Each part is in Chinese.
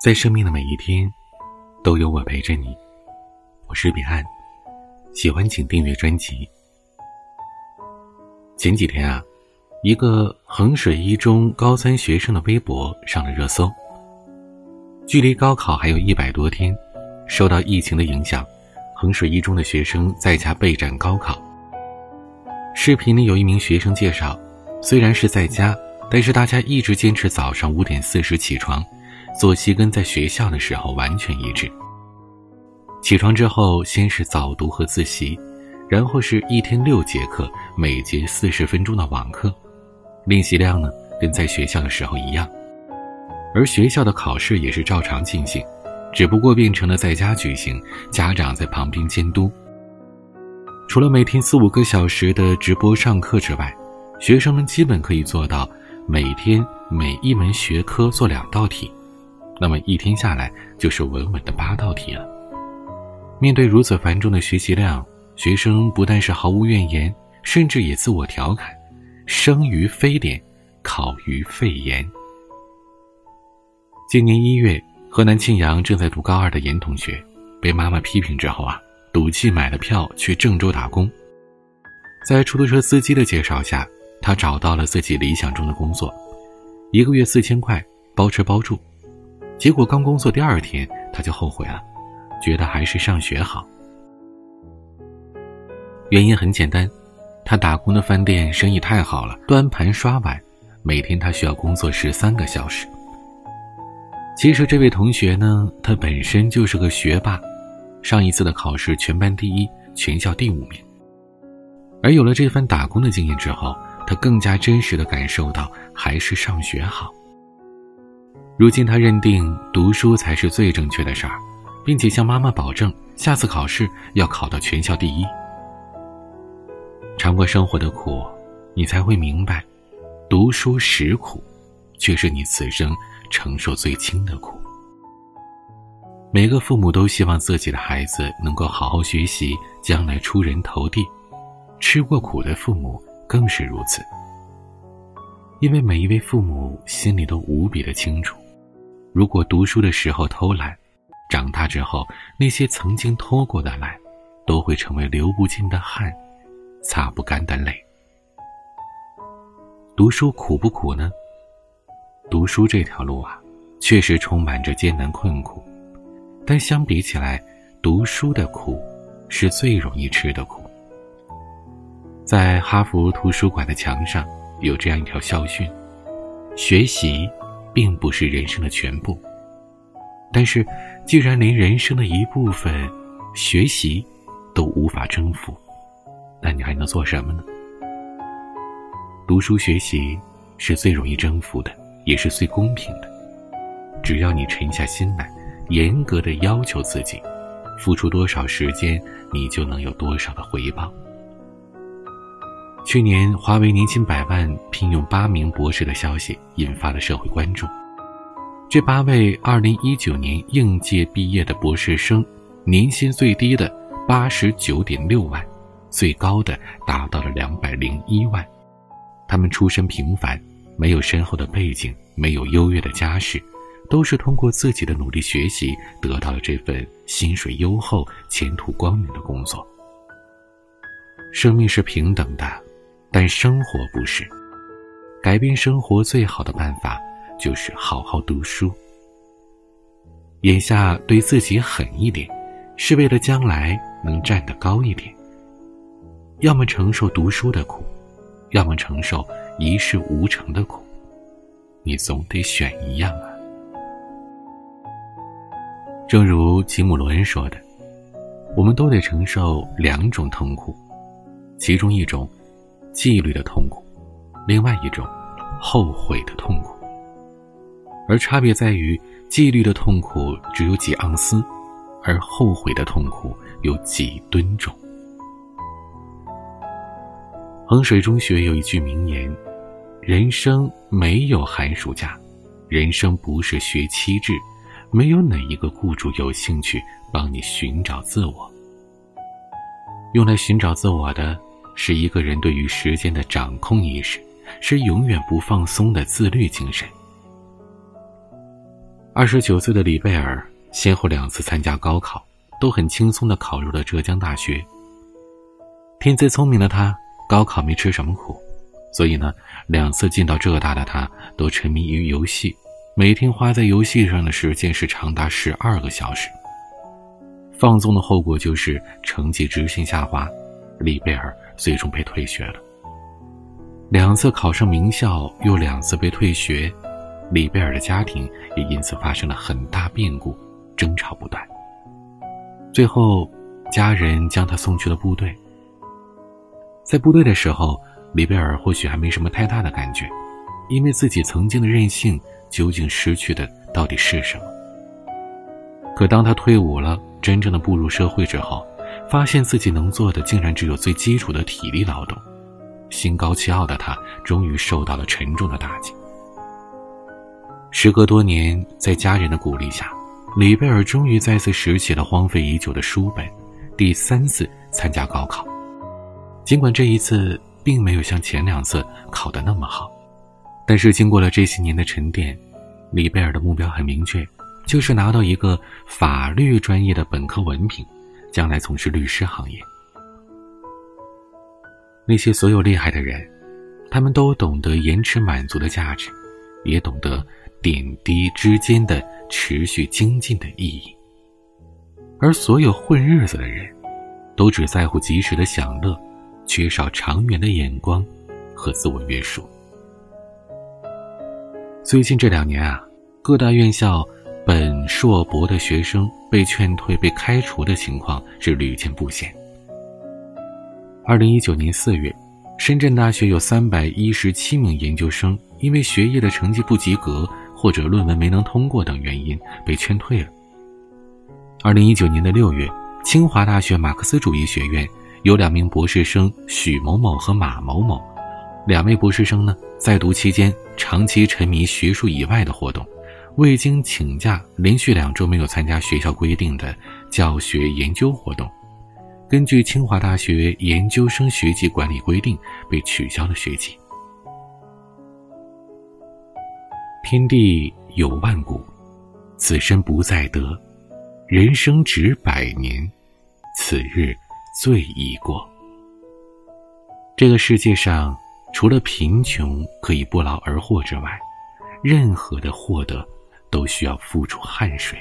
在生命的每一天，都有我陪着你。我是彼岸，喜欢请订阅专辑。前几天啊，一个衡水一中高三学生的微博上了热搜。距离高考还有一百多天，受到疫情的影响，衡水一中的学生在家备战高考。视频里有一名学生介绍，虽然是在家，但是大家一直坚持早上五点四十起床。作息跟在学校的时候完全一致。起床之后，先是早读和自习，然后是一天六节课，每节四十分钟的网课，练习量呢跟在学校的时候一样。而学校的考试也是照常进行，只不过变成了在家举行，家长在旁边监督。除了每天四五个小时的直播上课之外，学生们基本可以做到每天每一门学科做两道题。那么一天下来就是稳稳的八道题了。面对如此繁重的学习量，学生不但是毫无怨言，甚至也自我调侃：“生于非典，考于肺炎。”今年一月，河南庆阳正在读高二的严同学，被妈妈批评之后啊，赌气买了票去郑州打工。在出租车司机的介绍下，他找到了自己理想中的工作，一个月四千块，包吃包住。结果刚工作第二天，他就后悔了，觉得还是上学好。原因很简单，他打工的饭店生意太好了，端盘刷碗，每天他需要工作十三个小时。其实这位同学呢，他本身就是个学霸，上一次的考试全班第一，全校第五名。而有了这番打工的经验之后，他更加真实的感受到还是上学好。如今他认定读书才是最正确的事儿，并且向妈妈保证下次考试要考到全校第一。尝过生活的苦，你才会明白，读书实苦，却是你此生承受最轻的苦。每个父母都希望自己的孩子能够好好学习，将来出人头地。吃过苦的父母更是如此，因为每一位父母心里都无比的清楚。如果读书的时候偷懒，长大之后那些曾经偷过的懒，都会成为流不尽的汗，擦不干的泪。读书苦不苦呢？读书这条路啊，确实充满着艰难困苦，但相比起来，读书的苦是最容易吃的苦。在哈佛图书馆的墙上有这样一条校训：学习。并不是人生的全部，但是，既然连人生的一部分学习都无法征服，那你还能做什么呢？读书学习是最容易征服的，也是最公平的。只要你沉下心来，严格的要求自己，付出多少时间，你就能有多少的回报。去年，华为年薪百万聘用八名博士的消息引发了社会关注。这八位2019年应届毕业的博士生，年薪最低的八十九点六万，最高的达到了两百零一万。他们出身平凡，没有深厚的背景，没有优越的家世，都是通过自己的努力学习，得到了这份薪水优厚、前途光明的工作。生命是平等的。但生活不是，改变生活最好的办法就是好好读书。眼下对自己狠一点，是为了将来能站得高一点。要么承受读书的苦，要么承受一事无成的苦，你总得选一样啊。正如吉姆·罗恩说的：“我们都得承受两种痛苦，其中一种。”纪律的痛苦，另外一种后悔的痛苦，而差别在于，纪律的痛苦只有几盎司，而后悔的痛苦有几吨重。衡水中学有一句名言：“人生没有寒暑假，人生不是学期制，没有哪一个雇主有兴趣帮你寻找自我。用来寻找自我的。”是一个人对于时间的掌控意识，是永远不放松的自律精神。二十九岁的李贝尔先后两次参加高考，都很轻松的考入了浙江大学。天资聪明的他，高考没吃什么苦，所以呢，两次进到浙大的他都沉迷于游戏，每天花在游戏上的时间是长达十二个小时。放纵的后果就是成绩直线下滑，李贝尔最终被退学了。两次考上名校，又两次被退学，里贝尔的家庭也因此发生了很大变故，争吵不断。最后，家人将他送去了部队。在部队的时候，里贝尔或许还没什么太大的感觉，因为自己曾经的任性究竟失去的到底是什么？可当他退伍了，真正的步入社会之后，发现自己能做的竟然只有最基础的体力劳动，心高气傲的他终于受到了沉重的打击。时隔多年，在家人的鼓励下，李贝尔终于再次拾起了荒废已久的书本，第三次参加高考。尽管这一次并没有像前两次考得那么好，但是经过了这些年的沉淀，李贝尔的目标很明确，就是拿到一个法律专业的本科文凭，将来从事律师行业。那些所有厉害的人，他们都懂得延迟满足的价值，也懂得点滴之间的持续精进的意义。而所有混日子的人，都只在乎及时的享乐。缺少长远的眼光和自我约束。最近这两年啊，各大院校本硕博的学生被劝退、被开除的情况是屡见不鲜。二零一九年四月，深圳大学有三百一十七名研究生因为学业的成绩不及格或者论文没能通过等原因被劝退了。二零一九年的六月，清华大学马克思主义学院。有两名博士生许某某和马某某，两位博士生呢，在读期间长期沉迷学术以外的活动，未经请假，连续两周没有参加学校规定的教学研究活动，根据清华大学研究生学籍管理规定，被取消了学籍。天地有万古，此身不再得，人生只百年，此日。最易过。这个世界上，除了贫穷可以不劳而获之外，任何的获得都需要付出汗水。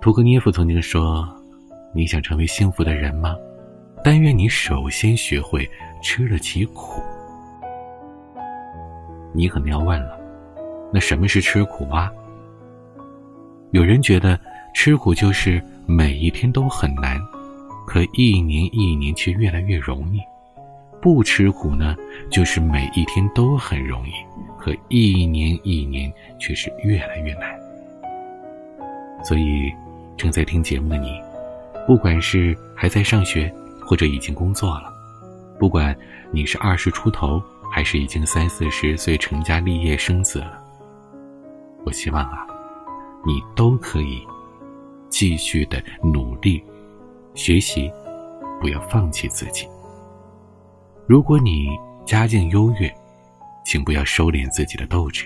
屠格涅夫曾经说：“你想成为幸福的人吗？但愿你首先学会吃得起苦。”你可能要问了，那什么是吃苦啊？有人觉得吃苦就是。每一天都很难，可一年一年却越来越容易。不吃苦呢，就是每一天都很容易，可一年一年却是越来越难。所以，正在听节目的你，不管是还在上学，或者已经工作了，不管你是二十出头，还是已经三四十岁成家立业生子了，我希望啊，你都可以。继续的努力学习，不要放弃自己。如果你家境优越，请不要收敛自己的斗志；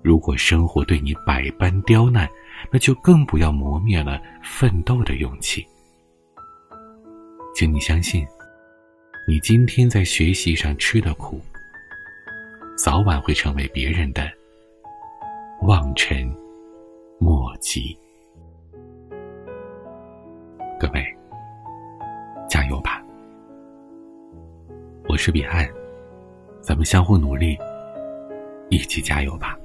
如果生活对你百般刁难，那就更不要磨灭了奋斗的勇气。请你相信，你今天在学习上吃的苦，早晚会成为别人的望尘莫及。各位，我是彼岸，咱们相互努力，一起加油吧！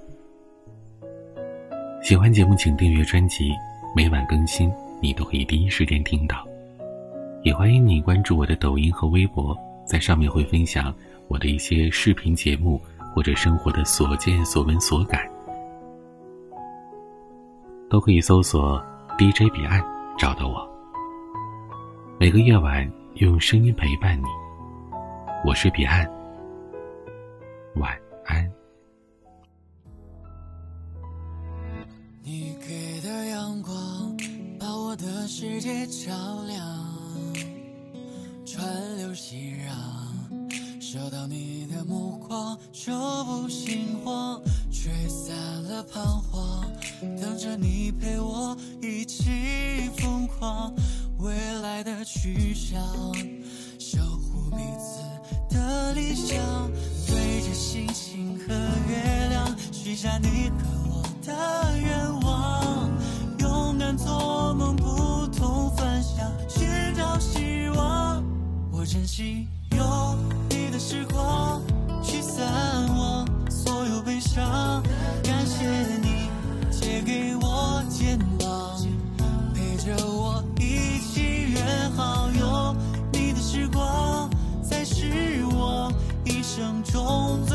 喜欢节目请订阅专辑，每晚更新，你都可以第一时间听到。也欢迎你关注我的抖音和微博，在上面会分享我的一些视频节目或者生活的所见所闻所感，都可以搜索 DJ 彼岸找到我。每个夜晚用声音陪伴你，我是彼岸。晚安。你给的阳光把我的世界照亮川流熙攘收到你的目光就不心慌吹散了彷徨等着你陪我一起疯狂。未来的去向守护彼此和理想对着星星和月亮许下你和我的愿望。勇敢做梦不同方向寻找希望。我珍惜有你的时光驱散我所有悲伤。homes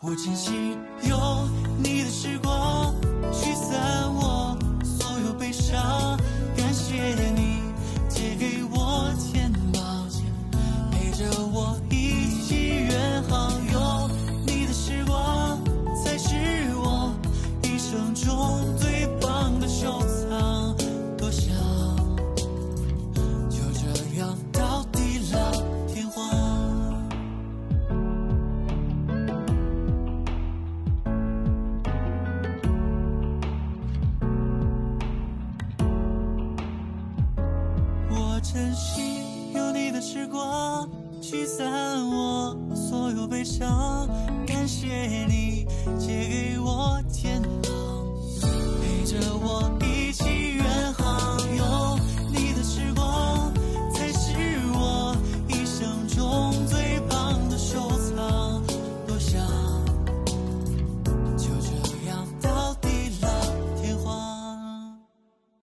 我清醒所有悲伤，感谢你借给我天堂，陪着我一起。